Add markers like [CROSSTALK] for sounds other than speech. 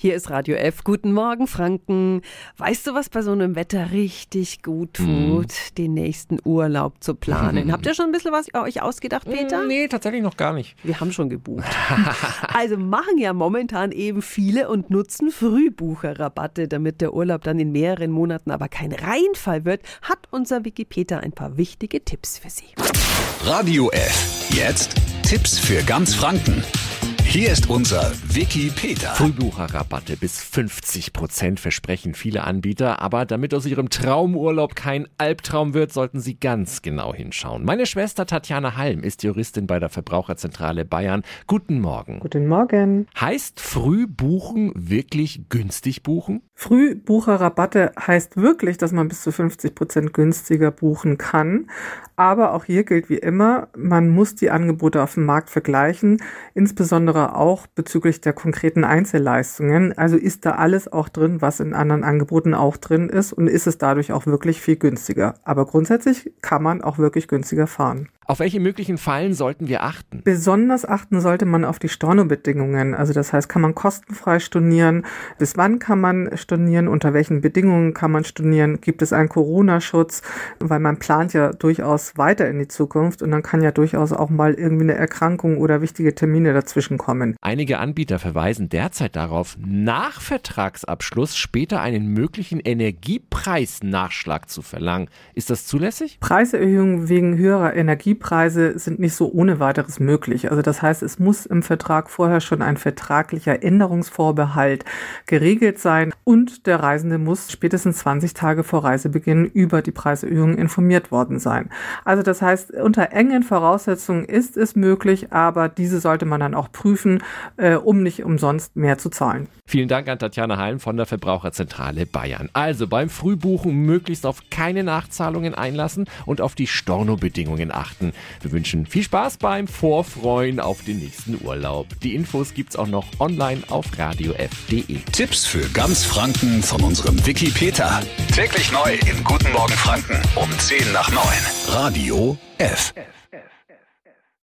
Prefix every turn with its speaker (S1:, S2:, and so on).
S1: Hier ist Radio F. Guten Morgen, Franken. Weißt du, was bei so einem Wetter richtig gut tut? Mm. Den nächsten Urlaub zu planen. [LAUGHS] Habt ihr schon ein bisschen was euch ausgedacht, Peter?
S2: Nee, tatsächlich noch gar nicht.
S1: Wir haben schon gebucht. [LAUGHS] also machen ja momentan eben viele und nutzen Frühbucherrabatte, damit der Urlaub dann in mehreren Monaten aber kein Reinfall wird, hat unser Wikipedia ein paar wichtige Tipps für Sie.
S3: Radio F. Jetzt Tipps für ganz Franken. Hier ist unser Wiki Peter.
S2: Frühbucherrabatte bis 50 Prozent versprechen viele Anbieter, aber damit aus ihrem Traumurlaub kein Albtraum wird, sollten Sie ganz genau hinschauen. Meine Schwester Tatjana Halm ist Juristin bei der Verbraucherzentrale Bayern. Guten Morgen.
S4: Guten Morgen.
S2: Heißt Frühbuchen wirklich günstig buchen?
S4: Frühbucherrabatte heißt wirklich, dass man bis zu 50 Prozent günstiger buchen kann. Aber auch hier gilt wie immer, man muss die Angebote auf dem Markt vergleichen, insbesondere insbesondere auch bezüglich der konkreten Einzelleistungen. Also ist da alles auch drin, was in anderen Angeboten auch drin ist und ist es dadurch auch wirklich viel günstiger. Aber grundsätzlich kann man auch wirklich günstiger fahren.
S2: Auf welche möglichen Fallen sollten wir achten?
S4: Besonders achten sollte man auf die Stornobedingungen. Also das heißt, kann man kostenfrei stornieren? Bis wann kann man stornieren? Unter welchen Bedingungen kann man stornieren? Gibt es einen Corona-Schutz? Weil man plant ja durchaus weiter in die Zukunft und dann kann ja durchaus auch mal irgendwie eine Erkrankung oder wichtige Termine dazwischen kommen.
S2: Einige Anbieter verweisen derzeit darauf, nach Vertragsabschluss später einen möglichen Energiepreisnachschlag zu verlangen. Ist das zulässig?
S4: Preiserhöhungen wegen höherer Energie Energiepreise sind nicht so ohne weiteres möglich. Also das heißt, es muss im Vertrag vorher schon ein vertraglicher Änderungsvorbehalt geregelt sein und der Reisende muss spätestens 20 Tage vor Reisebeginn über die Preiserhöhung informiert worden sein. Also das heißt, unter engen Voraussetzungen ist es möglich, aber diese sollte man dann auch prüfen, äh, um nicht umsonst mehr zu zahlen.
S2: Vielen Dank an Tatjana Halm von der Verbraucherzentrale Bayern. Also beim Frühbuchen möglichst auf keine Nachzahlungen einlassen und auf die Stornobedingungen achten. Wir wünschen viel Spaß beim Vorfreuen auf den nächsten Urlaub. Die Infos gibt's auch noch online auf radiof.de.
S3: Tipps für ganz Franken von unserem Wiki Peter. Täglich neu in Guten Morgen Franken um 10 nach 9. Radio F. F.